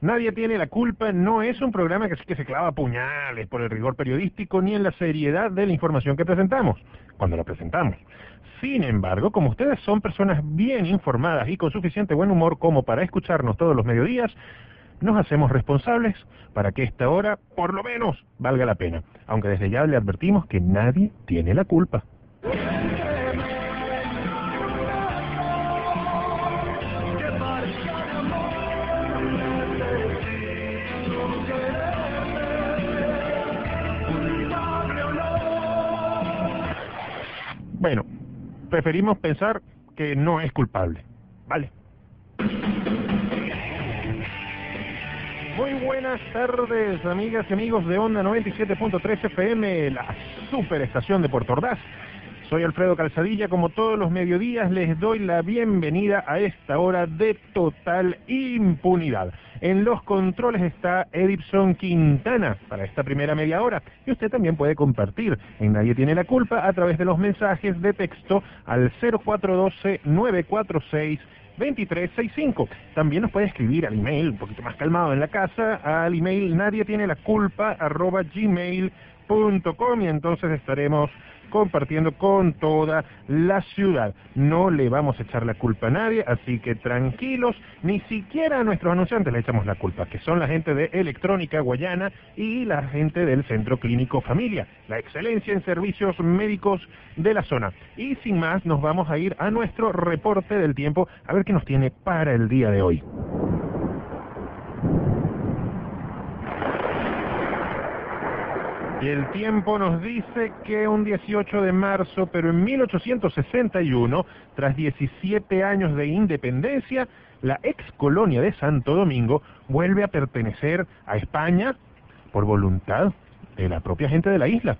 Nadie tiene la culpa, no es un programa que, que se clava puñales por el rigor periodístico ni en la seriedad de la información que presentamos, cuando la presentamos. Sin embargo, como ustedes son personas bien informadas y con suficiente buen humor como para escucharnos todos los mediodías, nos hacemos responsables para que esta hora, por lo menos, valga la pena. Aunque desde ya le advertimos que nadie tiene la culpa. Bueno, preferimos pensar que no es culpable. ¿Vale? Muy buenas tardes, amigas y amigos de Onda 97.3 FM, la superestación de Puerto Ordaz. Soy Alfredo Calzadilla, como todos los mediodías les doy la bienvenida a esta hora de total impunidad. En los controles está Edipson Quintana para esta primera media hora y usted también puede compartir en Nadie tiene la culpa a través de los mensajes de texto al 0412 946 2365. También nos puede escribir al email, un poquito más calmado en la casa, al email nadie tiene la culpa arroba gmail.com y entonces estaremos compartiendo con toda la ciudad. No le vamos a echar la culpa a nadie, así que tranquilos, ni siquiera a nuestros anunciantes le echamos la culpa, que son la gente de Electrónica Guayana y la gente del Centro Clínico Familia, la excelencia en servicios médicos de la zona. Y sin más, nos vamos a ir a nuestro reporte del tiempo a ver qué nos tiene para el día de hoy. Y el tiempo nos dice que un 18 de marzo, pero en 1861, tras 17 años de independencia, la ex colonia de Santo Domingo vuelve a pertenecer a España por voluntad de la propia gente de la isla,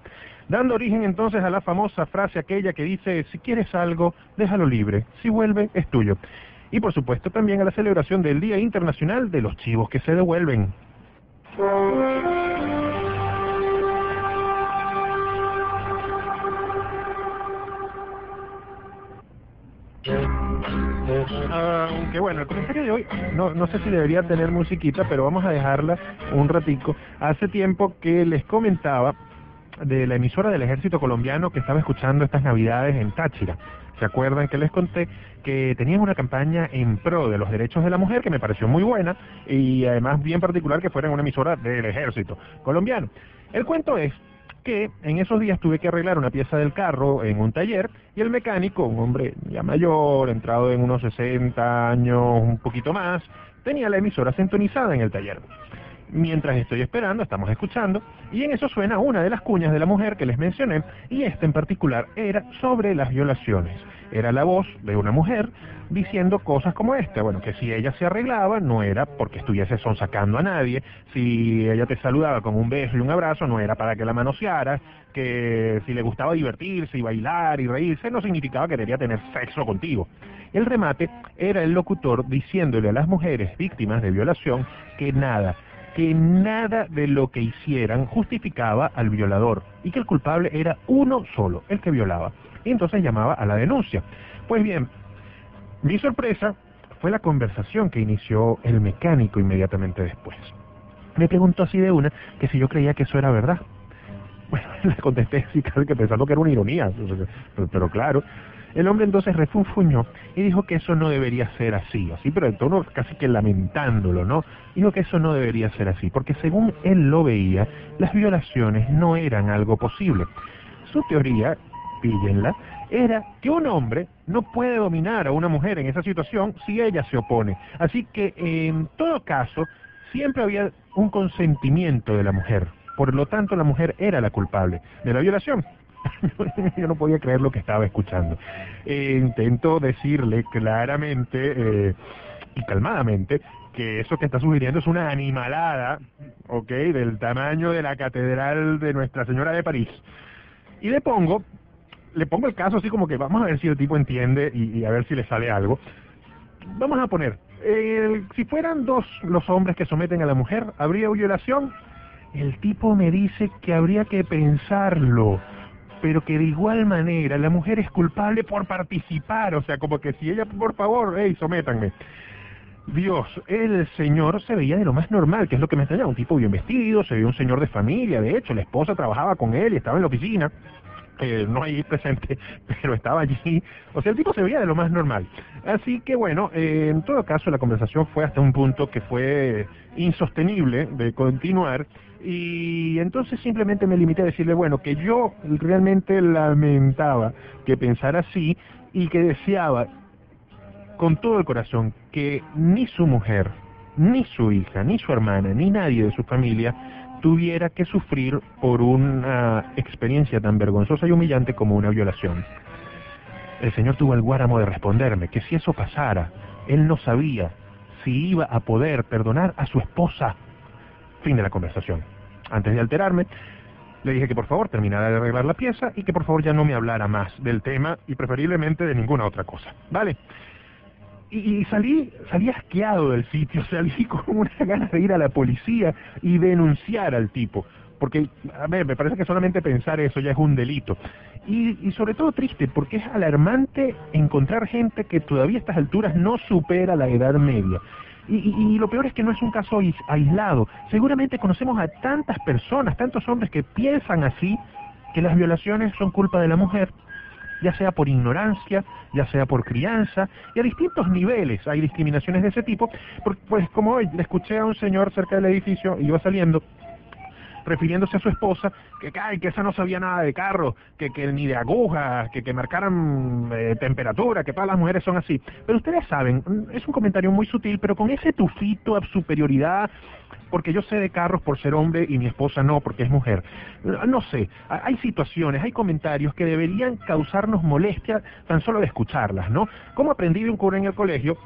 dando origen entonces a la famosa frase aquella que dice, si quieres algo, déjalo libre, si vuelve, es tuyo. Y por supuesto también a la celebración del Día Internacional de los Chivos que se devuelven. Aunque bueno, el comentario de hoy, no, no sé si debería tener musiquita, pero vamos a dejarla un ratico. Hace tiempo que les comentaba de la emisora del ejército colombiano que estaba escuchando estas navidades en Táchira. ¿Se acuerdan que les conté que tenían una campaña en pro de los derechos de la mujer que me pareció muy buena y además bien particular que fuera una emisora del ejército colombiano? El cuento es que en esos días tuve que arreglar una pieza del carro en un taller y el mecánico, un hombre ya mayor, entrado en unos 60 años, un poquito más, tenía la emisora sintonizada en el taller. Mientras estoy esperando, estamos escuchando, y en eso suena una de las cuñas de la mujer que les mencioné, y esta en particular era sobre las violaciones. Era la voz de una mujer diciendo cosas como esta, bueno, que si ella se arreglaba no era porque estuviese sonsacando a nadie, si ella te saludaba con un beso y un abrazo no era para que la manosearas, que si le gustaba divertirse y bailar y reírse no significaba que quería tener sexo contigo. El remate era el locutor diciéndole a las mujeres víctimas de violación que nada, que nada de lo que hicieran justificaba al violador y que el culpable era uno solo, el que violaba. Y entonces llamaba a la denuncia. Pues bien, mi sorpresa fue la conversación que inició el mecánico inmediatamente después. Me preguntó así de una que si yo creía que eso era verdad. Bueno, le contesté así que pensando que era una ironía, pero, pero claro, el hombre entonces refunfuñó y dijo que eso no debería ser así, así, pero en tono casi que lamentándolo, ¿no? Dijo que eso no debería ser así, porque según él lo veía, las violaciones no eran algo posible. Su teoría, píllenla, era que un hombre no puede dominar a una mujer en esa situación si ella se opone. Así que en todo caso, siempre había un consentimiento de la mujer. Por lo tanto, la mujer era la culpable de la violación. yo no podía creer lo que estaba escuchando. Eh, intento decirle claramente eh, y calmadamente que eso que está sugiriendo es una animalada, ¿ok? Del tamaño de la catedral de Nuestra Señora de París. Y le pongo, le pongo el caso así como que vamos a ver si el tipo entiende y, a ver si le sale algo. Vamos a poner, si fueran dos los hombres que someten a la mujer, ¿habría violación? El tipo me dice que habría que pensarlo pero que de igual manera la mujer es culpable por participar, o sea, como que si ella, por favor, hey, sométanme. Dios, el señor se veía de lo más normal, que es lo que me extrañaba, un tipo bien vestido, se veía un señor de familia, de hecho, la esposa trabajaba con él y estaba en la oficina, eh, no ahí presente, pero estaba allí, o sea, el tipo se veía de lo más normal. Así que bueno, eh, en todo caso la conversación fue hasta un punto que fue insostenible de continuar, y entonces simplemente me limité a decirle, bueno, que yo realmente lamentaba que pensara así y que deseaba con todo el corazón que ni su mujer, ni su hija, ni su hermana, ni nadie de su familia tuviera que sufrir por una experiencia tan vergonzosa y humillante como una violación. El Señor tuvo el guáramo de responderme que si eso pasara, él no sabía si iba a poder perdonar a su esposa. Fin de la conversación. Antes de alterarme, le dije que por favor terminara de arreglar la pieza y que por favor ya no me hablara más del tema y preferiblemente de ninguna otra cosa. ¿Vale? Y, salí, salí asqueado del sitio, salí con una ganas de ir a la policía y denunciar al tipo. Porque, a ver, me parece que solamente pensar eso ya es un delito. Y, y sobre todo triste, porque es alarmante encontrar gente que todavía a estas alturas no supera la edad media. Y, y, lo peor es que no es un caso aislado. Seguramente conocemos a tantas personas, tantos hombres que piensan así, que las violaciones son culpa de la mujer ya sea por ignorancia, ya sea por crianza, y a distintos niveles hay discriminaciones de ese tipo, pues como hoy le escuché a un señor cerca del edificio, iba saliendo, refiriéndose a su esposa, que, que esa no sabía nada de carro, que, que ni de agujas, que, que marcaran eh, temperatura, que todas las mujeres son así. Pero ustedes saben, es un comentario muy sutil, pero con ese tufito a superioridad, porque yo sé de carros por ser hombre y mi esposa no, porque es mujer. No sé, hay situaciones, hay comentarios que deberían causarnos molestia tan solo de escucharlas, ¿no? Como aprendí de un cura en el colegio,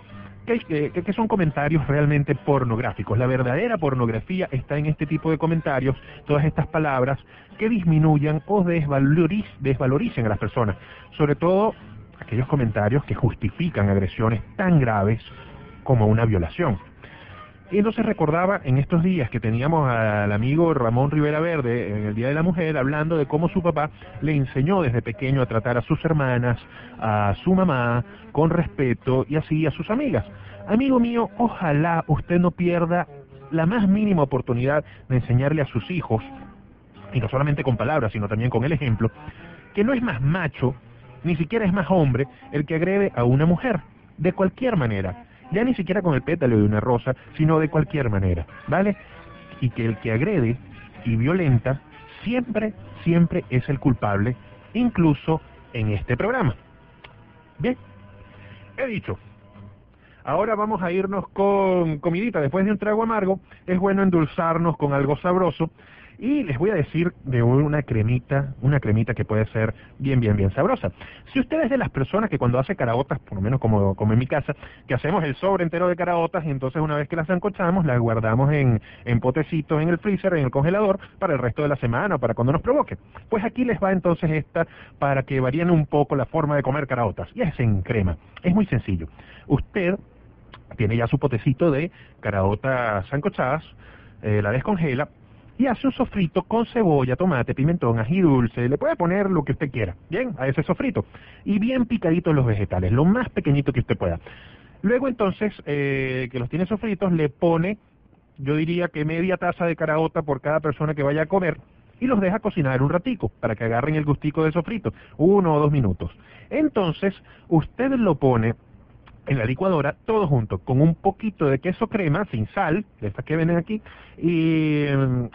que, son comentarios realmente pornográficos. La verdadera pornografía está en este tipo de comentarios, todas estas palabras que disminuyan o desvaloricen a las personas, sobre todo aquellos comentarios que justifican agresiones tan graves como una violación. Y entonces recordaba en estos días que teníamos al amigo Ramón Rivera Verde en el Día de la Mujer hablando de cómo su papá le enseñó desde pequeño a tratar a sus hermanas, a su mamá, con respeto y así a sus amigas. Amigo mío, ojalá usted no pierda la más mínima oportunidad de enseñarle a sus hijos, y no solamente con palabras, sino también con el ejemplo, que no es más macho, ni siquiera es más hombre, el que agrede a una mujer, de cualquier manera ya ni siquiera con el pétalo de una rosa, sino de cualquier manera, ¿vale? Y que el que agrede y violenta siempre, siempre es el culpable, incluso en este programa. Bien, he dicho. Ahora vamos a irnos con comidita. Después de un trago amargo, es bueno endulzarnos con algo sabroso. Y les voy a decir de una cremita, una cremita que puede ser bien, bien, bien sabrosa. Si ustedes de las personas que cuando hace caraotas, por lo menos como, como en mi casa, que hacemos el sobre entero de caraotas y entonces una vez que las zancochamos, las guardamos en, en potecitos en el freezer, en el congelador, para el resto de la semana o para cuando nos provoque. Pues aquí les va entonces esta para que varíen un poco la forma de comer caraotas. Y es en crema. Es muy sencillo. Usted tiene ya su potecito de caraotas zancochadas, eh, la descongela, y hace un sofrito con cebolla, tomate, pimentón, ají dulce, le puede poner lo que usted quiera, bien, a ese sofrito, y bien picaditos los vegetales, lo más pequeñito que usted pueda. Luego entonces, eh, que los tiene sofritos, le pone, yo diría que media taza de caraota por cada persona que vaya a comer, y los deja cocinar un ratico, para que agarren el gustico del sofrito, uno o dos minutos. Entonces, usted lo pone en la licuadora, todo junto, con un poquito de queso crema, sin sal, de estas que vienen aquí, y,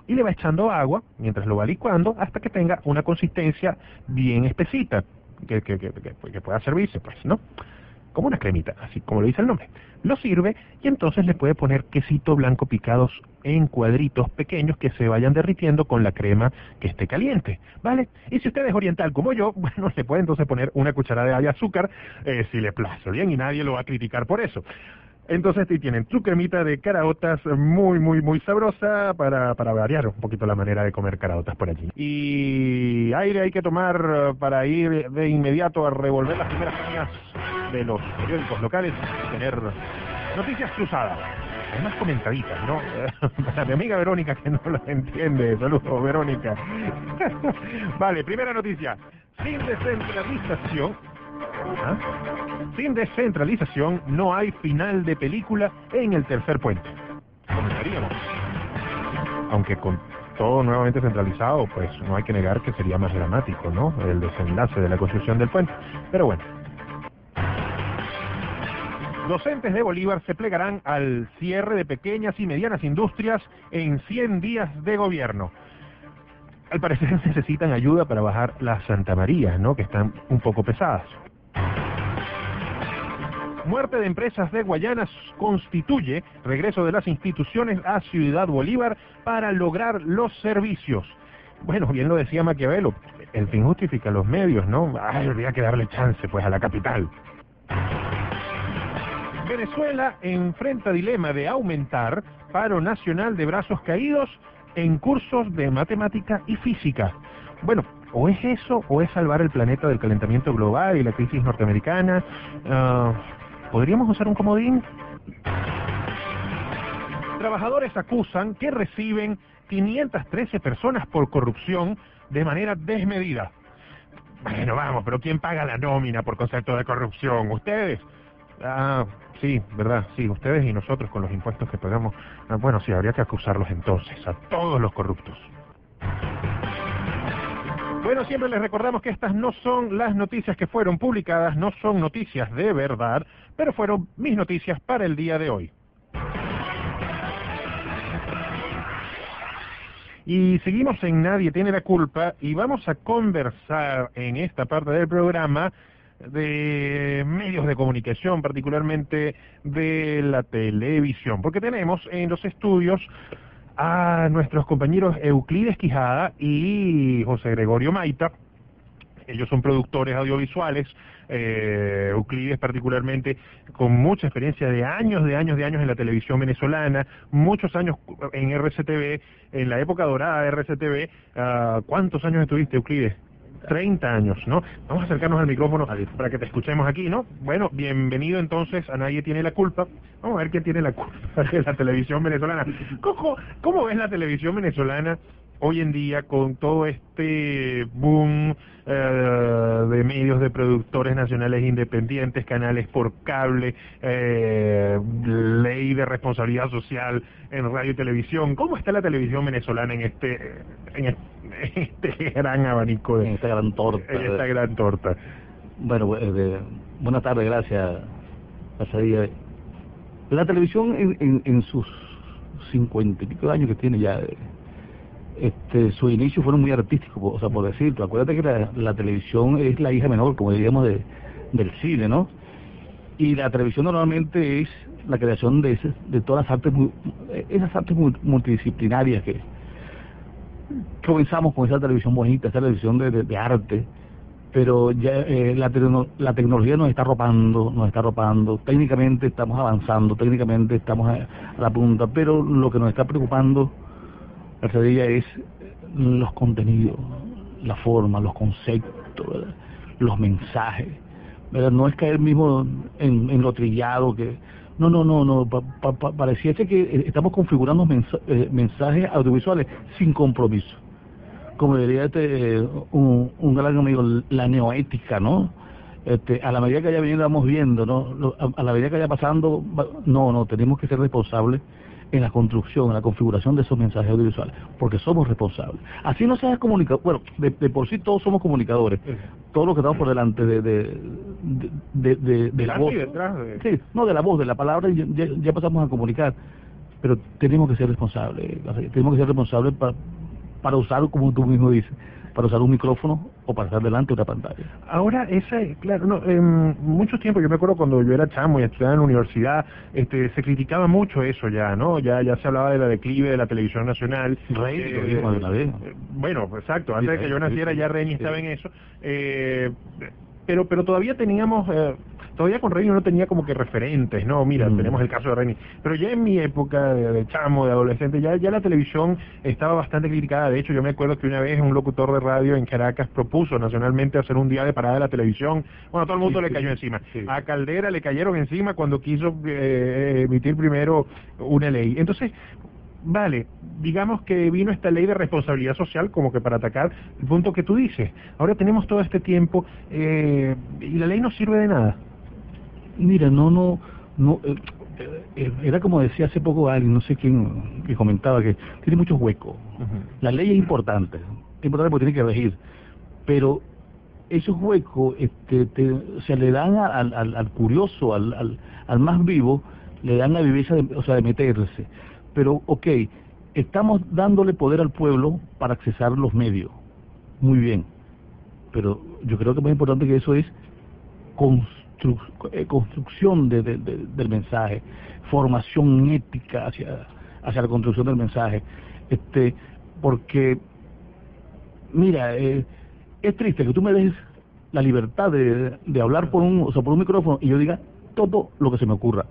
y, le va echando agua mientras lo va licuando hasta que tenga una consistencia bien espesita, que, que, que, que pueda servirse, pues, ¿no? Como una cremita, así como lo dice el nombre. Lo sirve y entonces le puede poner quesito blanco picados en cuadritos pequeños que se vayan derritiendo con la crema que esté caliente, ¿vale? Y si usted es oriental como yo, bueno, se puede entonces poner una cucharada de azúcar eh, si le place, bien, y nadie lo va a criticar por eso. Entonces tienen su cremita de caraotas muy, muy, muy sabrosa para, para variar un poquito la manera de comer caraotas por allí. Y aire hay que tomar para ir de inmediato a revolver las primeras páginas de los periódicos locales tener noticias cruzadas. más comentaditas, ¿no? Para mi amiga Verónica que no lo entiende. Saludos, Verónica. vale, primera noticia. Sin descentralización ¿Ah? Sin descentralización no hay final de película en el tercer puente. Comentaríamos. Aunque con todo nuevamente centralizado, pues no hay que negar que sería más dramático, ¿no? El desenlace de la construcción del puente. Pero bueno. Docentes de Bolívar se plegarán al cierre de pequeñas y medianas industrias en 100 días de gobierno. Al parecer necesitan ayuda para bajar las Santa María, ¿no? Que están un poco pesadas. Muerte de empresas de Guayana constituye regreso de las instituciones a Ciudad Bolívar para lograr los servicios. Bueno, bien lo decía Maquiavelo, el fin justifica los medios, ¿no? Ay, habría que darle chance, pues, a la capital. Venezuela enfrenta dilema de aumentar paro nacional de brazos caídos en cursos de matemática y física. Bueno, o es eso o es salvar el planeta del calentamiento global y la crisis norteamericana. Uh, ¿Podríamos usar un comodín? Trabajadores acusan que reciben 513 personas por corrupción de manera desmedida. Bueno, vamos, pero ¿quién paga la nómina por concepto de corrupción? ¿Ustedes? Ah, sí, verdad, sí, ustedes y nosotros con los impuestos que pagamos. Ah, bueno, sí, habría que acusarlos entonces, a todos los corruptos. Bueno, siempre les recordamos que estas no son las noticias que fueron publicadas, no son noticias de verdad, pero fueron mis noticias para el día de hoy. Y seguimos en Nadie tiene la culpa y vamos a conversar en esta parte del programa de medios de comunicación, particularmente de la televisión, porque tenemos en los estudios a nuestros compañeros Euclides Quijada y José Gregorio Maita. Ellos son productores audiovisuales, eh, Euclides particularmente con mucha experiencia de años, de años, de años en la televisión venezolana, muchos años en RCTV, en la época dorada de RCTV. Uh, ¿Cuántos años estuviste, Euclides? 30 años, ¿no? Vamos a acercarnos al micrófono para que te escuchemos aquí, ¿no? Bueno, bienvenido entonces a Nadie Tiene la Culpa. Vamos a ver quién tiene la culpa de la televisión venezolana. ¿Cómo, cómo ves la televisión venezolana hoy en día con todo este boom eh, de medios de productores nacionales independientes, canales por cable, eh, ley de responsabilidad social en radio y televisión. ¿Cómo está la televisión venezolana en este en este gran abanico de en esta gran torta? En esta gran torta. Bueno, eh, buenas tardes, gracias, Pasadilla. La televisión en, en, en sus cincuenta y pico de años que tiene ya este, sus inicios fueron muy artísticos, o sea, por decirlo. Acuérdate que la, televisión es la hija menor, como diríamos, de, del cine, ¿no? Y la televisión normalmente es la creación de, de todas las artes, esas artes multidisciplinarias que comenzamos con esa televisión bonita, esa televisión de, arte, pero ya eh, la, la tecnología nos está arropando, nos está arropando, técnicamente estamos avanzando, técnicamente estamos a la punta, pero lo que nos está preocupando la estrategia es los contenidos, la forma, los conceptos, los mensajes. No es caer mismo en, lo trillado que... No, no, no, no. Pa, pareciese que eh, estamos configurando eh, mensajes audiovisuales sin compromiso. Como diría este, un, un gran amigo, la neoética, ¿no? Este, a la medida que haya venido, vamos viendo, ¿no? A, a la medida que vaya pasando, no, no, tenemos que ser responsables en la construcción, en la configuración de esos mensajes audiovisuales, porque somos responsables. Así no seas comunicador, bueno, de, por sí todos somos comunicadores, todos los que estamos por delante de, de, de, de, la voz. Sí, no, de la voz, de la palabra, ya, ya pasamos a comunicar, pero tenemos que ser responsables, tenemos que ser responsables para, para usar, como tú mismo dices, para usar un micrófono o para estar delante de una pantalla. Ahora, ese, claro, no, en muchos tiempos, yo me acuerdo cuando yo era chamo y estudiaba en la universidad, este, se criticaba mucho eso ya, ¿no? Ya ya se hablaba de la declive de la televisión nacional. Rey, eh, lo una vez. Eh, bueno, exacto, antes de que yo naciera ya Reni estaba en eso. Eh, pero pero todavía teníamos eh, todavía con Reni no tenía como que referentes, ¿no? Mira, mm. tenemos el caso de Reni. Pero ya en mi época de, chamo, de adolescente, ya, ya la televisión estaba bastante criticada. De hecho, yo me acuerdo que una vez un locutor de radio en Caracas propuso nacionalmente hacer un día de parada de la televisión. Bueno, todo el mundo le cayó encima. A Caldera le cayeron encima cuando quiso eh, emitir primero una ley. Entonces, vale, digamos que vino esta ley de responsabilidad social como que para atacar el punto que tú dices. Ahora tenemos todo este tiempo eh, y la ley no sirve de nada. Mira, no, no, no, eh, eh, era como decía hace poco alguien, no sé quién, que comentaba que tiene muchos huecos. La ley es importante, es importante porque tiene que regir, pero esos huecos este, se le dan al, al, al curioso, al, al, al, más vivo, le dan la viveza, de, o sea, de meterse. Pero, ok, estamos dándole poder al pueblo para accesar los medios. Muy bien. Pero yo creo que más importante que eso es eh, construcción de, del mensaje, formación ética hacia, hacia la construcción del mensaje. Este, porque, mira, eh, es triste que tú me des la libertad de, de hablar por un, o sea, por un micrófono y yo diga todo lo que se me ocurra,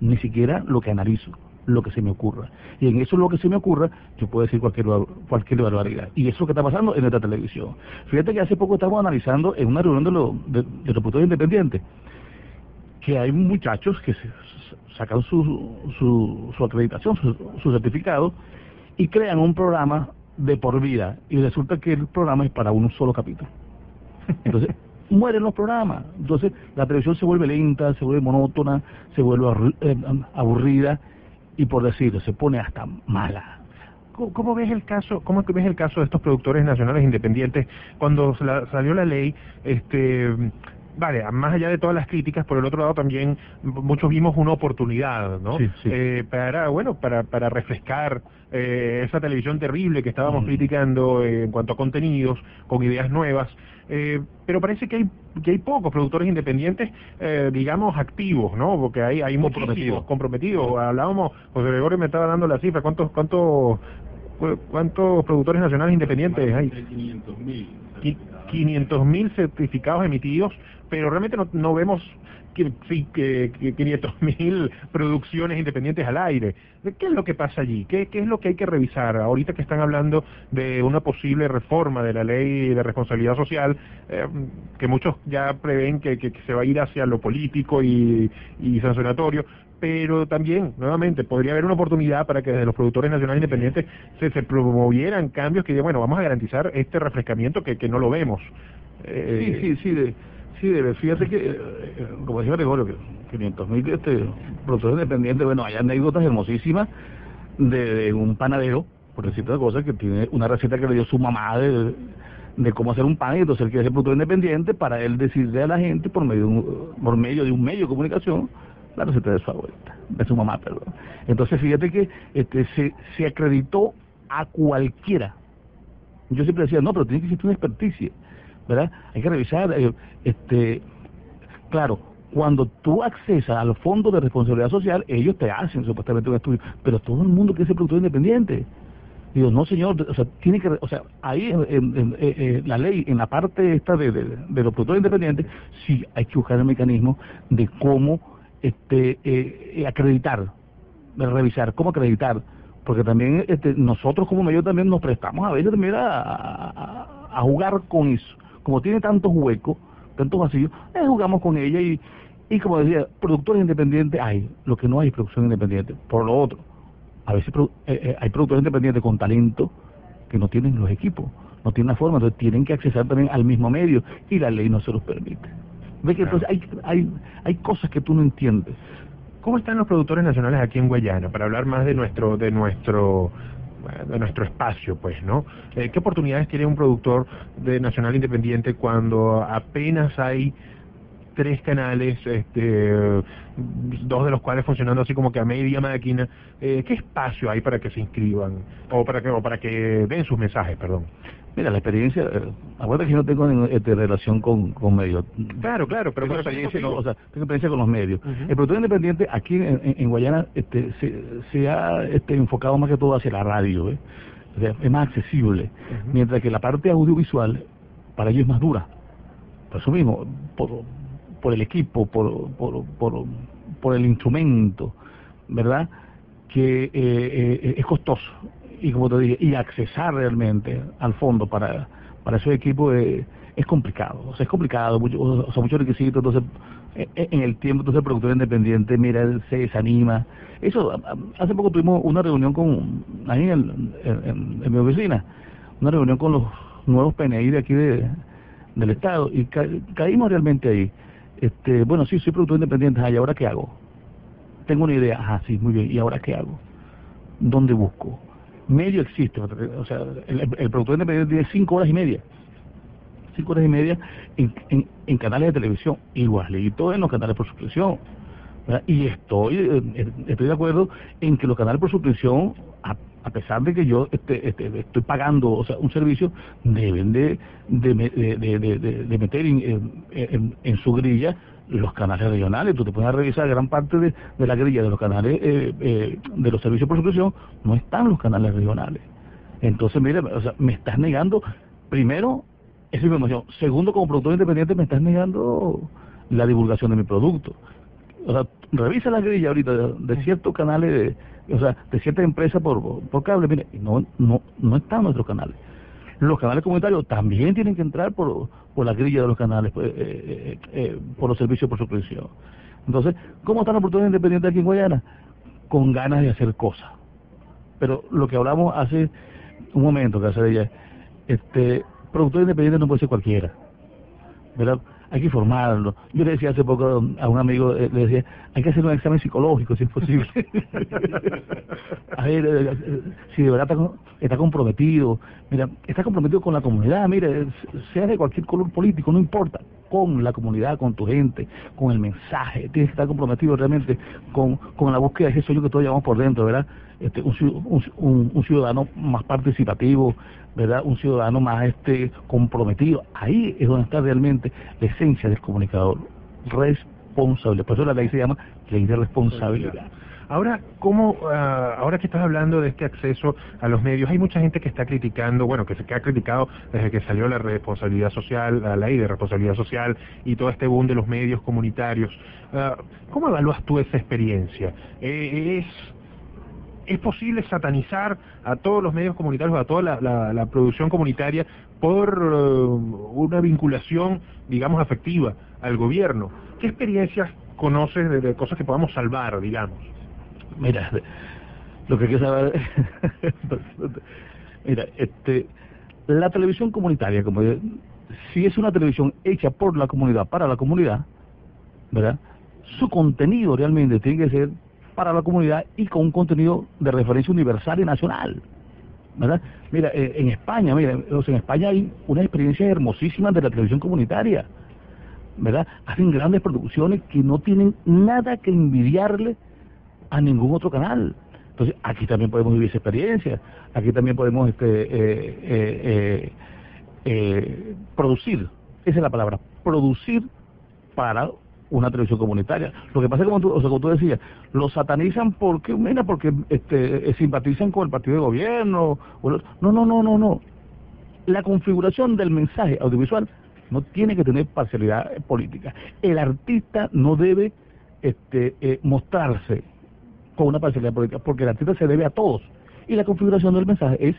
ni siquiera lo que analizo, lo que se me ocurra. Y en eso lo que se me ocurra, yo puedo decir cualquier cualquier barbaridad. Y eso es lo que está pasando en esta televisión. Fíjate que hace poco estamos analizando en una reunión de, lo, de, de los independientes que hay muchachos que se, sacan su, su, su acreditación, su, su certificado y crean un programa de por vida y resulta que el programa es para un solo capítulo. Entonces, mueren los programas. Entonces, la televisión se vuelve lenta, se vuelve monótona, se vuelve eh, aburrida y por decirlo, se pone hasta mala. ¿Cómo, ¿Cómo, ves el caso, cómo ves el caso de estos productores nacionales independientes cuando salió la ley, este vale, más allá de todas las críticas, por el otro lado también muchos vimos una oportunidad, ¿no? Sí, sí. Eh, para, bueno, para, para refrescar eh, esa televisión terrible que estábamos mm. criticando eh, en cuanto a contenidos, con ideas nuevas eh, pero parece que hay que hay pocos productores independientes, eh, digamos, activos, ¿no? Porque hay, hay comprometidos. comprometidos. Hablábamos, José Gregorio me estaba dando la cifra, ¿cuántos cuántos cuántos productores nacionales independientes hay? 500.000. 500.000 certificados emitidos, pero realmente no, no vemos que, que, que 500.000 producciones independientes al aire. ¿Qué es lo que pasa allí? ¿Qué, ¿Qué es lo que hay que revisar? Ahorita que están hablando de una posible reforma de la ley de responsabilidad social, eh, que muchos ya prevén que, que, que, se va a ir hacia lo político y sancionatorio, pero también, nuevamente, podría haber una oportunidad para que desde los productores nacionales independientes se, se promovieran cambios que, bueno, vamos a garantizar este refrescamiento que, que no lo vemos. Eh, sí, sí, sí. De Sí, debe. Fíjate que, eh, como decía Gregorio, que 500 mil este, productores independientes, bueno, hay anécdotas hermosísimas de, de un panadero, por decirte una cosa, que tiene una receta que le dio su mamá de, de cómo hacer un pan, y entonces él quiere ser productor independiente para él decirle a la gente por medio de un, por medio de un medio de comunicación la receta de su abuelita, de su mamá, perdón. Entonces fíjate que este se, se acreditó a cualquiera. Yo siempre decía, no, pero tiene que existir una experticia. ¿verdad? Hay que revisar, eh, este, claro, cuando tú accesas al fondo de responsabilidad social, ellos te hacen supuestamente un estudio, pero todo el mundo quiere ser productor independiente. Digo, no señor, o sea, tiene que, o sea, ahí en, en, en la ley, en la parte esta de, de, los productores independientes, sí hay que buscar el mecanismo de cómo este eh, acreditar, revisar, cómo acreditar, porque también este, nosotros como medio también nos prestamos a veces a, jugar con eso como tiene tantos huecos, tantos vacíos, eh, jugamos con ella y, y como decía, productores independientes hay, lo que no hay es producción independiente. Por lo otro, a veces eh, eh, hay productores independientes con talento que no tienen los equipos, no tienen la forma, entonces tienen que acceder también al mismo medio y la ley no se los permite. ¿Ves que entonces hay, hay, hay cosas que tú no entiendes? ¿Cómo están los productores nacionales aquí en Guayana? Para hablar más de nuestro, de nuestro de nuestro espacio, pues, ¿no? Eh, ¿Qué oportunidades tiene un productor de Nacional Independiente cuando apenas hay tres canales, este, dos de los cuales funcionando así como que a media máquina? Eh, ¿Qué espacio hay para que se inscriban o para que o para que den sus mensajes, perdón? Mira, la experiencia, eh, acuérdate que yo no tengo este, relación con, con medios. Claro, claro, pero tengo experiencia, con, o sea, tengo experiencia con los medios. Uh -huh. El productor independiente aquí en, Guayana este, se, se, ha este, enfocado más que todo hacia la radio, ¿eh? o sea, es más accesible, uh -huh. mientras que la parte audiovisual para ellos es más dura. Por eso mismo, por, por el equipo, por, por, por, por el instrumento, ¿verdad? Que eh, eh, es costoso y como te dije, y accesar realmente al fondo para, para esos equipos es, complicado, o sea, es complicado, mucho, o muchos requisitos, entonces e, e, en el tiempo, entonces el productor independiente, mira, él se desanima. Eso, hace poco tuvimos una reunión con, ahí en, en, mi oficina, una reunión con los nuevos PNI de aquí de, del Estado, y caímos realmente ahí. Este, bueno, sí, soy productor independiente, ¿y ahora qué hago? Tengo una idea, ajá, sí, muy bien, ¿y ahora qué hago? ¿Dónde busco? Medio existe, o sea, el, el productor independiente tiene cinco horas y media cinco horas y media en, en, canales de televisión, igualito en los canales por suscripción. Y estoy, eh, estoy de acuerdo en que los canales por suscripción, a, pesar de que yo este, este, estoy pagando o sea, un servicio, deben de, de, de, meter en, en, su grilla los canales regionales. Tú te puedes revisar gran parte de, la grilla de los canales eh, eh, de los servicios por suscripción, no están los canales regionales. Entonces, mire, o sea, me estás negando primero esa información. Segundo, como productor independiente me estás negando la divulgación de mi producto. O sea, revisa la grilla ahorita de, ciertos canales, de, o sea, de ciertas empresas por, por cable, mire, no, no, no están nuestros canales. Los canales comunitarios también tienen que entrar por, por la grilla de los canales, pues, eh, eh, eh, por los servicios por suscripción. Entonces, ¿cómo están los productores independientes aquí en Guayana? Con ganas de hacer cosas. Pero lo que hablamos hace un momento, que hace ella, este, productor independiente no puede ser cualquiera, ¿verdad? Hay que formarlo. Yo le decía hace poco a un amigo, eh, le decía, hay que hacer un examen psicológico si es posible. a ver, eh, eh, si de verdad está, comprometido, mira, está comprometido con la comunidad, mire, sea de cualquier color político, no importa, con la comunidad, con tu gente, con el mensaje, tienes que estar comprometido realmente con, con la búsqueda de ese sueño que todos llevamos por dentro, ¿verdad? Este, un, un ciudadano más participativo, ¿verdad? Un ciudadano más este comprometido. Ahí es donde está realmente la esencia del comunicador, responsable. Por eso la ley se llama ley de responsabilidad. Ahora, ¿cómo, ah, ahora que estás hablando de este acceso a los medios, hay mucha gente que está criticando, bueno, que se ha criticado desde que salió la responsabilidad social, la ley de responsabilidad social y todo este boom de los medios comunitarios. Ah, ¿Cómo evalúas tú esa experiencia? Eh, ¿Es ¿Es posible satanizar a todos los medios comunitarios, a toda la, producción comunitaria por eh, una vinculación, digamos, afectiva al gobierno? ¿Qué experiencias conoces de, cosas que podamos salvar, digamos? Mira, lo que hay que saber, mira, este, la televisión comunitaria, como si es una televisión hecha por la comunidad, para la comunidad, ¿verdad? Su contenido realmente tiene que ser para la comunidad y con un contenido de referencia universal y nacional. ¿verdad? Mira, eh, en España, mira, en España hay una experiencia hermosísima de la televisión comunitaria, ¿verdad? Hacen grandes producciones que no tienen nada que envidiarle a ningún otro canal. Entonces, aquí también podemos vivir esa experiencia, aquí también podemos este, eh, eh, producir, esa es la palabra, producir para una televisión comunitaria. Lo que pasa es como tú, o sea, como tú decías, lo satanizan porque, mira, porque este, eh, simpatizan con el partido de gobierno. no, no, no, no, no. La configuración del mensaje audiovisual no tiene que tener parcialidad política. El artista no debe este, eh, mostrarse con una parcialidad política, porque el artista se debe a todos. Y la configuración del mensaje es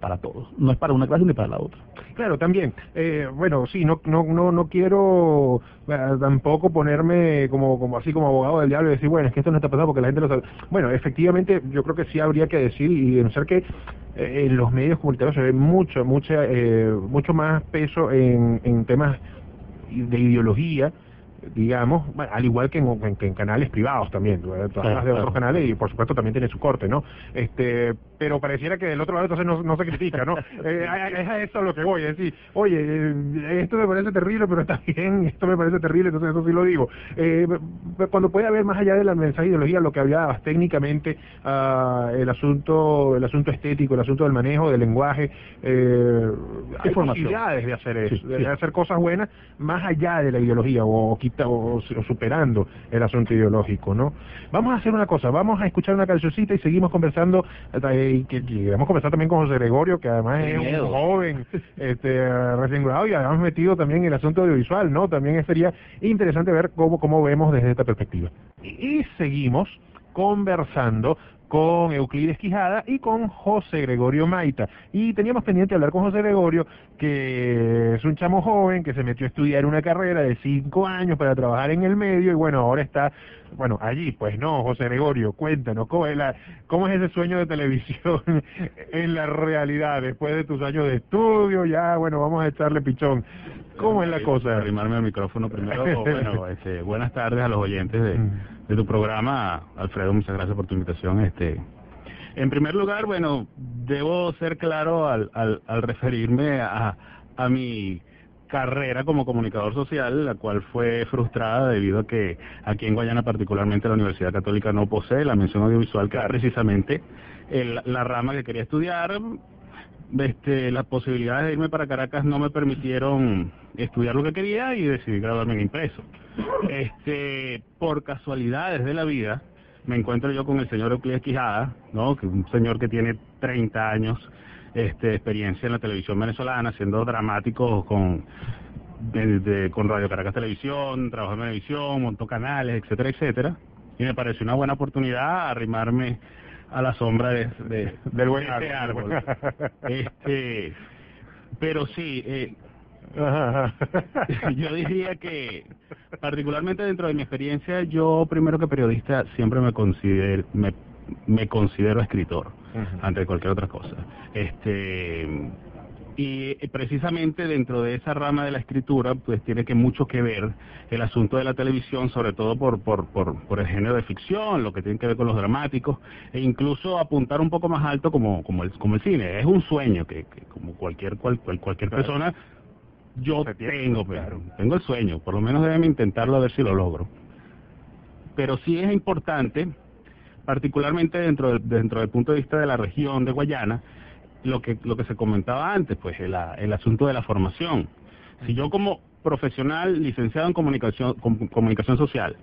para todos, no es para una clase ni para la otra. Claro, también. Eh, bueno, sí, no, no, no, no quiero eh, tampoco ponerme como, como así como abogado del diablo y decir, bueno, es que esto no está pasando porque la gente lo sabe. Bueno, efectivamente, yo creo que sí habría que decir y denunciar que eh, en los medios comunitarios se ve mucho, mucha, mucho más peso en, en temas de ideología digamos, al igual que en, canales privados también, todas las de otros canales y por supuesto también tiene su corte, ¿no? Este, pero pareciera que del otro lado entonces no, se critica, ¿no? eh, es a eso lo que voy, es decir, oye, eh, esto me parece terrible, pero está bien, esto me parece terrible, entonces eso sí lo digo. Eh, cuando puede haber más allá de la mensaje ideología, lo que hablabas técnicamente, uh, el asunto, el asunto estético, el asunto del manejo, del lenguaje, eh, hay posibilidades de hacer eso, de hacer cosas buenas más allá de la ideología o, o, superando el asunto ideológico, ¿no? Vamos a hacer una cosa, vamos a escuchar una cancioncita y seguimos conversando, eh, y, que, vamos a conversar también con José Gregorio, que además es un joven, este, recién graduado y además metido también en el asunto audiovisual, ¿no? También sería interesante ver cómo, cómo vemos desde esta perspectiva. y seguimos conversando con Euclides Quijada y con José Gregorio Maita. Y teníamos pendiente hablar con José Gregorio, que es un chamo joven que se metió a estudiar una carrera de cinco años para trabajar en el medio y bueno, ahora está, bueno, allí, pues no, José Gregorio, cuéntanos, ¿cómo es, la, cómo es ese sueño de televisión en la realidad después de tus años de estudio? Ya, bueno, vamos a echarle pichón. ¿Cómo es la cosa? Arrimarme al micrófono primero. bueno, este, buenas tardes a los oyentes de, mm. de, tu programa. Alfredo, muchas gracias por tu invitación. Este, en primer lugar, bueno, debo ser claro al, al, al referirme a, a mi carrera como comunicador social, la cual fue frustrada debido a que aquí en Guayana particularmente la Universidad Católica no posee la mención audiovisual, que era precisamente el, la rama que quería estudiar este, las posibilidades de irme para Caracas no me permitieron estudiar lo que quería y decidí graduarme en impreso. Este, por casualidades de la vida, me encuentro yo con el señor Euclides Quijada, ¿no? que un señor que tiene 30 años este, experiencia en la televisión venezolana, siendo dramático con, con Radio Caracas Televisión, trabajó en televisión, montó canales, etcétera, etcétera. Y me pareció una buena oportunidad arrimarme a la sombra de, del buen este árbol. este, pero sí, eh, yo diría que particularmente dentro de mi experiencia, yo primero que periodista siempre me considero me, me considero escritor ante cualquier otra cosa. Este y precisamente dentro de esa rama de la escritura, pues tiene que mucho que ver el asunto de la televisión, sobre todo por, por, por, por el género de ficción, lo que tiene que ver con los dramáticos, e incluso apuntar un poco más alto como, como, el, como el cine. Es un sueño que, como cualquier, cual, cualquier persona, yo tengo, pero, pues, tengo el sueño, por lo menos deben intentarlo a ver si lo logro. Pero sí es importante, particularmente dentro dentro del punto de vista de la región de Guayana, lo que lo que se comentaba antes, pues el, el asunto de la formación. Si yo como profesional licenciado en comunicación comunicación social,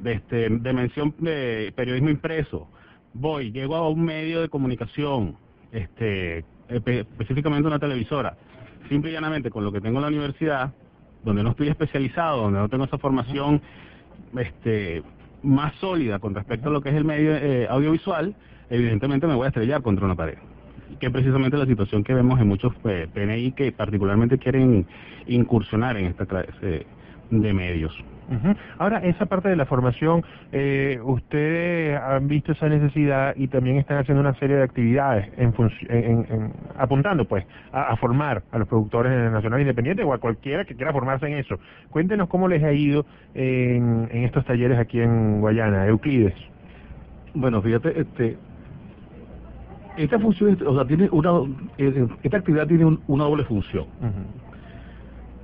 de este de mención de periodismo impreso, voy, llego a un medio de comunicación, este específicamente una televisora, simple y llanamente con lo que tengo en la universidad, donde no estoy especializado, donde no tengo esa formación este más sólida con respecto a lo que es el medio eh, audiovisual, evidentemente me voy a estrellar contra una pared. Que es precisamente la situación que vemos en muchos eh, PNI que particularmente quieren incursionar en esta clase de medios. Ahora, esa parte de la formación, eh, ustedes han visto esa necesidad y también están haciendo una serie de actividades en, en, apuntando pues a, formar a los productores nacionales independientes o a cualquiera que quiera formarse en eso. Cuéntenos cómo les ha ido en, en estos talleres aquí en Guayana, Euclides. Bueno, fíjate, este, esta función, o sea, tiene una, esta actividad tiene una doble función.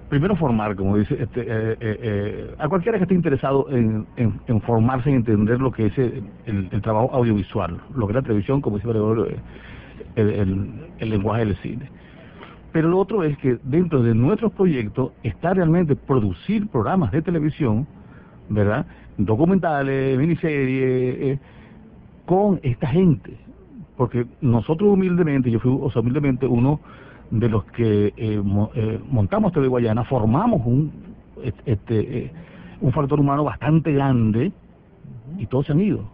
Primero formar, como dice, este, eh, eh, a cualquiera que esté interesado en, en, formarse y entender lo que es el, trabajo audiovisual, lo que es la televisión, como dice el, el, el lenguaje del cine. Pero lo otro es que dentro de nuestros proyectos está realmente producir programas de televisión, ¿verdad? Documentales, miniseries, con esta gente porque nosotros humildemente, yo fui, o sea, humildemente uno de los que eh, eh, montamos TV Guayana, formamos un, este, eh, un factor humano bastante grande y todos se han ido.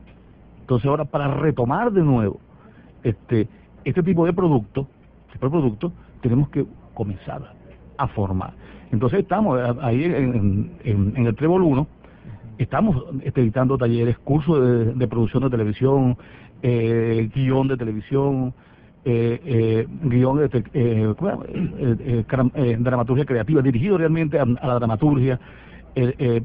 Entonces ahora para retomar de nuevo este, este tipo de producto, este producto, tenemos que comenzar a formar. Entonces estamos ahí en, en, el Trébol 1, estamos este, editando talleres, cursos de, de producción de televisión, eh, guion de televisión, eh, eh, guion de eh, eh, eh, dramaturgia creativa, dirigido realmente a, la dramaturgia,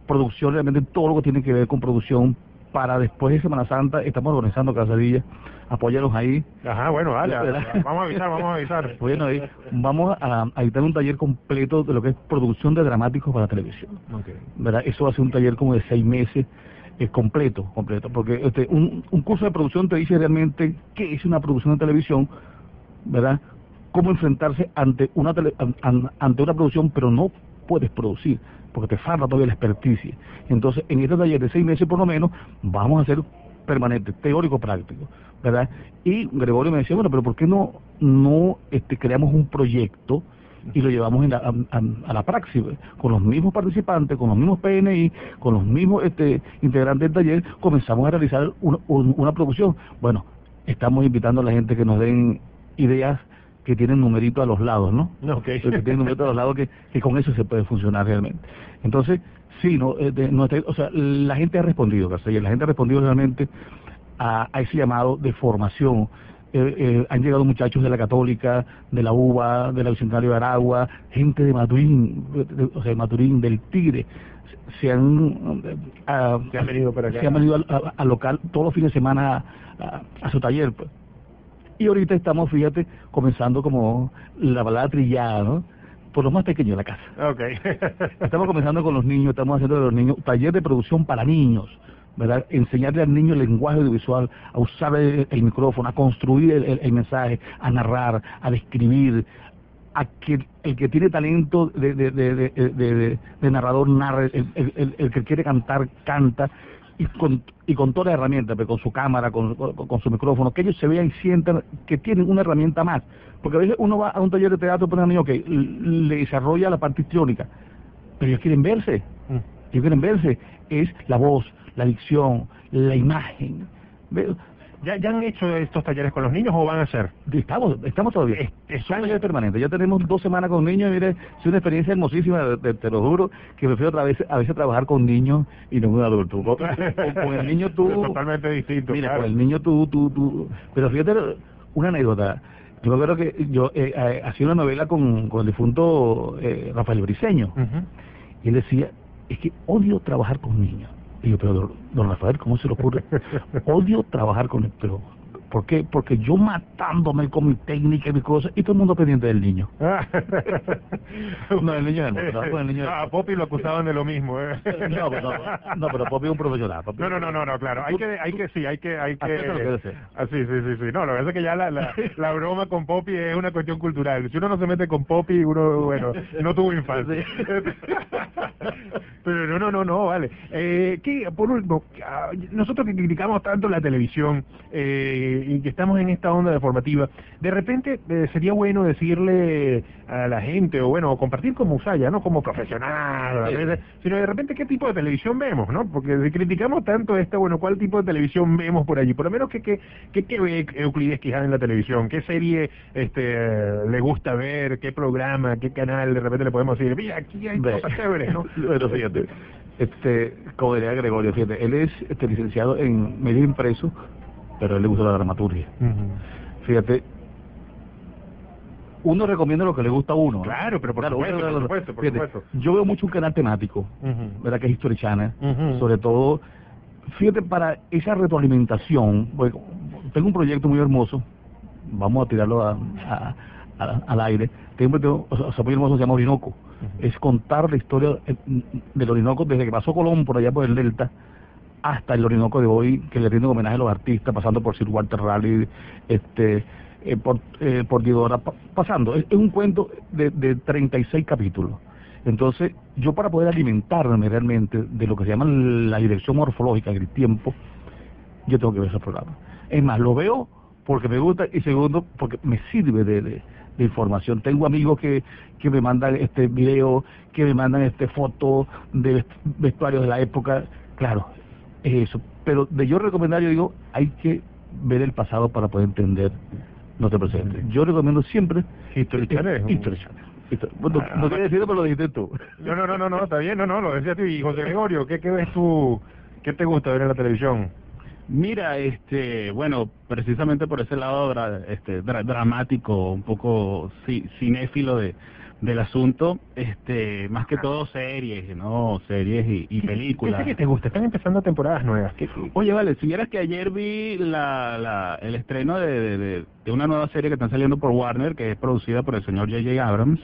producción realmente todo lo que tiene que ver con producción para después de Semana Santa estamos organizando Casadilla, apóyanos ahí. Ajá, bueno, vale, vamos a avisar, vamos a avisar. Bueno, ahí vamos a, editar un taller completo de lo que es producción de dramáticos para televisión. ¿verdad? Eso va a ser un taller como de seis meses, es completo, completo, porque este, un, un curso de producción te dice realmente qué es una producción de televisión, ¿verdad? Cómo enfrentarse ante una ante una producción, pero no puedes producir, porque te falta todavía la experticia. Entonces, en este taller de seis meses por lo menos, vamos a hacer permanente, teórico práctico, ¿verdad? Y Gregorio me decía, bueno, pero ¿por qué no, no este, creamos un proyecto y lo llevamos a, la praxis, con los mismos participantes, con los mismos PNI, con los mismos este, integrantes del taller, comenzamos a realizar una producción. Bueno, estamos invitando a la gente que nos den ideas que tienen numerito a los lados, ¿no? Okay. Que tienen numerito a los lados que, que con eso se puede funcionar realmente. Entonces, sí, no, eh, o sea, la gente ha respondido, García, la gente ha respondido realmente a, ese llamado de formación. Eh, eh, han llegado muchachos de la Católica, de la UBA, de la Bicentenario de Aragua, gente de Maturín, o sea, de Maturín, del Tigre, se han, se han venido para acá. Se han venido al, local todos los fines de semana a, su taller. Pues. Y ahorita estamos, fíjate, comenzando como la balada trillada, ¿no? Por los más pequeños de la casa. Okay. estamos comenzando con los niños, estamos haciendo de los niños taller de producción para niños. ¿Verdad? Enseñarle al niño el lenguaje audiovisual, a usar el, micrófono, a construir el, mensaje, a narrar, a describir, a que el que tiene talento de, de, de, de narrador narre, el, que quiere cantar canta, y con, y con toda la herramienta, pero con su cámara, con, con, su micrófono, que ellos se vean y sientan que tienen una herramienta más. Porque a veces uno va a un taller de teatro pone a niño que le desarrolla la parte histórica, pero ellos quieren verse, mm. ellos quieren verse, es la voz, la dicción, la imagen. ¿Ya, ¿Ya han hecho estos talleres con los niños o van a hacer? Estamos, estamos todavía. Es, un taller permanente. Ya tenemos dos semanas con niños y mire, es una experiencia hermosísima, te, lo juro, que prefiero otra vez, a veces trabajar con niños y no con un adulto. Con, el niño tú... totalmente distinto. Mira, con el niño tú, tú, tú... Pero fíjate, una anécdota. Yo acuerdo que yo eh, eh, hacía una novela con, con el difunto eh, Rafael Briseño. Y él decía, es que odio trabajar con niños. Yo, pero don Rafael, ¿cómo se le ocurre? Odio trabajar con él, pero ¿Por qué? Porque yo matándome con mi técnica y mi cosa, y todo el mundo pendiente del niño. no, el niño no, el niño A Poppy lo acusaban de lo mismo. ¿eh? no, pero, no, pero Poppy es un profesional. no, no, no, no, claro. Hay que, hay que, sí, hay que, hay que. Ah, sí, sí, sí, sí. No, lo que pasa es que ya la, la, la broma con Poppy es una cuestión cultural. Si uno no se mete con Poppy, uno, bueno, no tuvo infancia. pero no, no, no, no, vale. Eh, que, por último, ah, nosotros que criticamos tanto la televisión, eh, y que estamos en esta onda de formativa, de repente eh, sería bueno decirle a la gente, o bueno, compartir como Usaya, no como profesional, sino de repente qué tipo de televisión vemos, ¿no? Porque si criticamos tanto esta, bueno, ¿cuál tipo de televisión vemos por allí? Por lo menos, ¿qué, qué, qué, ve Euclides Quijada en la televisión? ¿Qué serie este le gusta ver? ¿Qué programa? ¿Qué canal? De repente le podemos decir, mira, aquí hay cosas chéveres, ¿no? bueno, fíjate este, como diría Gregorio, fíjate, él es este, licenciado en medio impreso pero a él le gusta la dramaturgia. Fíjate, uno recomienda lo que le gusta a uno. Claro, pero por, supuesto, por, supuesto, Yo veo mucho un canal temático, ¿verdad? Que es History Channel, sobre todo, fíjate, para esa retroalimentación, tengo un proyecto muy hermoso, vamos a tirarlo a, al aire, tengo, o sea, muy hermoso, se llama Orinoco, es contar la historia eh, del Orinoco desde que pasó Colón por allá por el Delta, hasta el Orinoco de hoy, que le rinde homenaje a los artistas, pasando por Sir Walter Raleigh, este, eh, por, eh, por pasando. Es, un cuento de, de 36 capítulos. Entonces, yo para poder alimentarme realmente de lo que se llama la dirección morfológica del tiempo, yo tengo que ver ese programa. Es más, lo veo porque me gusta y segundo, porque me sirve de, de, información. Tengo amigos que, que me mandan este video, que me mandan este foto de vestuarios de la época. Claro, es eso. Pero de yo recomendar, yo digo, hay que ver el pasado para poder entender nuestro presente. Yo recomiendo siempre History Channel. History Bueno, ah, no quería decirlo, pero lo dijiste tú. No, no, no, no, no, está bien, no, no, lo decía tú. Y José Gregorio, ¿qué, qué ves tú? ¿Qué te gusta ver en la televisión? Mira, este, bueno, precisamente por ese lado este, dramático, un poco cinéfilo de, del asunto, este, más que todo series, ¿no? Series y, películas. ¿Qué, que te gusta? Están empezando temporadas nuevas. Oye, vale, si vieras que ayer vi la, la, el estreno de, de, de, una nueva serie que están saliendo por Warner, que es producida por el señor J.J. Abrams,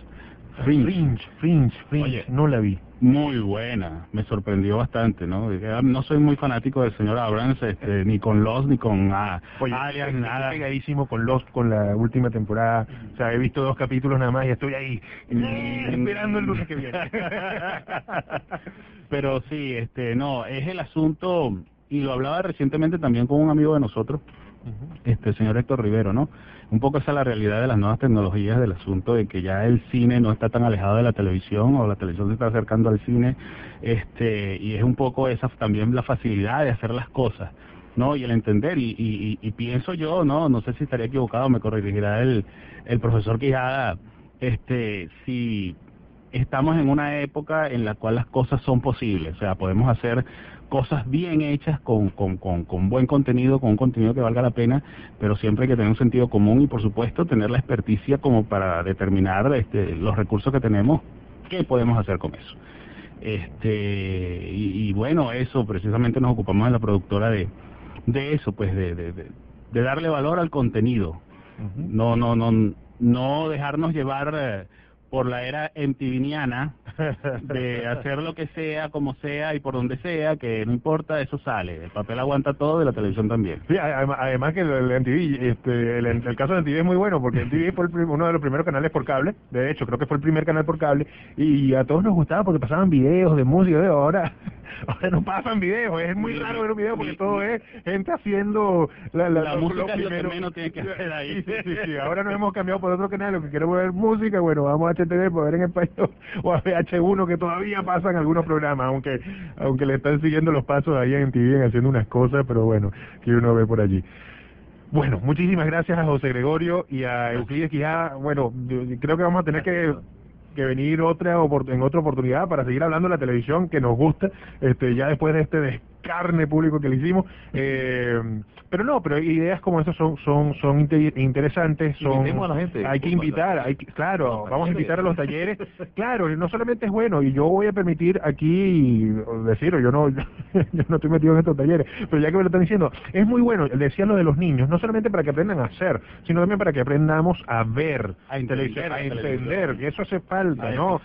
Fringe, Fringe, Fringe, no la vi. Muy buena, me sorprendió bastante, ¿no? Ah, no soy muy fanático del señor Abrams, este, ni con Lost, ni con ah, Oye, Alias, nada. pegadísimo con Lost, con la última temporada. O sea, he visto dos capítulos nada más y estoy ahí mm. esperando el lunes que viene. Pero sí, este, no, es el asunto, y lo hablaba recientemente también con un amigo de nosotros, este señor Héctor Rivero, ¿no? Un poco esa es la realidad de las nuevas tecnologías, del asunto de que ya el cine no está tan alejado de la televisión o la televisión se está acercando al cine, este, y es un poco esa también la facilidad de hacer las cosas. ¿no? Y el entender, y, y, y, pienso yo, ¿no? No sé si estaría equivocado, me corregirá el, el profesor Quijada, este, si estamos en una época en la cual las cosas son posibles, o sea, podemos hacer cosas bien hechas con, con, con, con, buen contenido, con un contenido que valga la pena, pero siempre hay que tener un sentido común y por supuesto tener la experticia como para determinar este, los recursos que tenemos, qué podemos hacer con eso. Este, y, bueno, eso precisamente nos ocupamos en la productora de, de eso, pues de, de, de, darle valor al contenido, no, no, no, no dejarnos llevar... Eh, por la era MTViana de hacer lo que sea, como sea y por donde sea, que no importa, eso sale. El papel aguanta todo y la televisión también. Sí, además, que el, MTV, este, el, caso de MTV es muy bueno porque MTV fue uno de los primeros canales por cable, de hecho creo que fue el primer canal por cable. Y a todos nos gustaba porque pasaban videos de música, de ahora ahora no pasan videos, es muy raro ver un video porque todo es gente haciendo la, la, música lo que menos tiene que hacer ahí. Sí, sí, ahora nos hemos cambiado por otro canal, lo que queremos ver música, bueno, vamos a HTV ver en español o a VH1 que todavía pasan algunos programas, aunque aunque le están siguiendo los pasos ahí en TV haciendo unas cosas, pero bueno, que uno ve por allí. Bueno, muchísimas gracias a José Gregorio y a Euclides Quijada. Bueno, creo que vamos a tener que que venir otra en otra oportunidad para seguir hablando de la televisión que nos gusta, este, ya después de este carne público que le hicimos. Eh, pero no, pero ideas como esas son son son interesantes, son a la gente, hay que invitar, hay claro, vamos a invitar a los talleres. Claro, no solamente es bueno y yo voy a permitir aquí decirlo, yo no yo no estoy metido en estos talleres, pero ya que me lo están diciendo, es muy bueno, decía lo de los niños, no solamente para que aprendan a hacer, sino también para que aprendamos a ver, a entender, a entender, que eso hace falta, ¿no?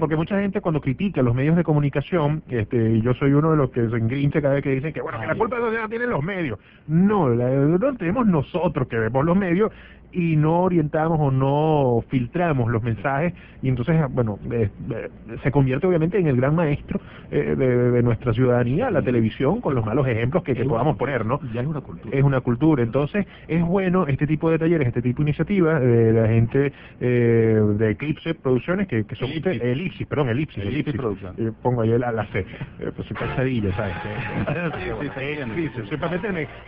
Porque mucha gente cuando critica los medios de comunicación, este, yo soy uno de los que se engrincha cada vez que dicen que bueno, que la culpa de la tienen los medios. No, la, no tenemos nosotros que vemos los medios y no orientamos o no filtramos los mensajes y entonces, bueno, se convierte obviamente en el gran maestro eh, de, nuestra ciudadanía, la televisión, con los malos ejemplos que, podamos poner, ¿no? Ya es una cultura. Es una cultura, entonces es bueno este tipo de talleres, este tipo de iniciativas de la gente eh, de Eclipse Producciones, que, que son elipsis. elipsis, perdón, elipsis, elipsis, producción. Eh, pongo ahí la, la C, eh, pues soy ¿sabes? sí, sí, sí, sí, sí,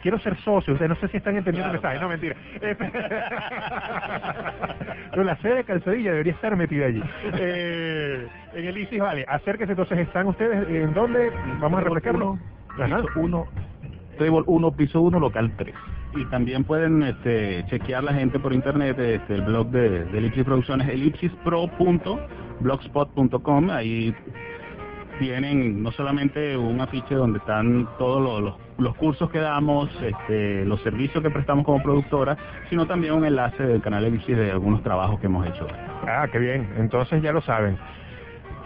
quiero ser socio, ustedes no sé si están entendiendo el mensaje, no, mentira. Pero la sede de Calzadilla debería estar metida allí. Eh, en el ISIS, vale, acérquese entonces, ¿están ustedes en dónde? Vamos a refrescarlo. Piso 1, Table 1, piso 1, local 3. Y también pueden este, chequear la gente por internet, este, el blog de, de Elipsis Producciones, elipsispro.blogspot.com, ahí tienen no solamente un afiche donde están todos los, los, cursos que damos, este, los servicios que prestamos como productora, sino también un enlace del canal Elipsis de algunos trabajos que hemos hecho. Ah, qué bien. Entonces ya lo saben.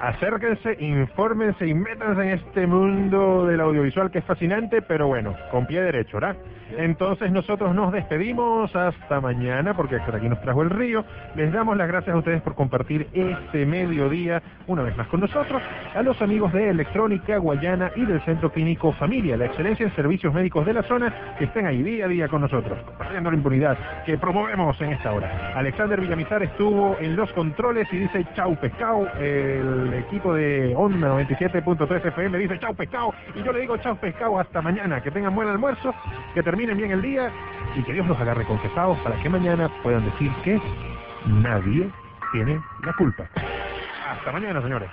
Acérquense, infórmense y métanse en este mundo del audiovisual que es fascinante, pero bueno, con pie derecho, ¿verdad? Entonces nosotros nos despedimos hasta mañana porque hasta aquí nos trajo el río. Les damos las gracias a ustedes por compartir este mediodía una vez más con nosotros. A los amigos de Electrónica, Guayana y del Centro Clínico Familia, la excelencia en servicios médicos de la zona, que estén ahí día a día con nosotros, compartiendo la impunidad que promovemos en esta hora. Alexander Villamizar estuvo en los controles y dice chau pescado. El equipo de Onda 97.3 FM dice chau pescado. Y yo le digo chau pescado hasta mañana. Que tengan buen almuerzo, que terminen bien el día y que Dios los agarre confesados para que mañana puedan decir que nadie tiene la culpa. Hasta mañana, señores.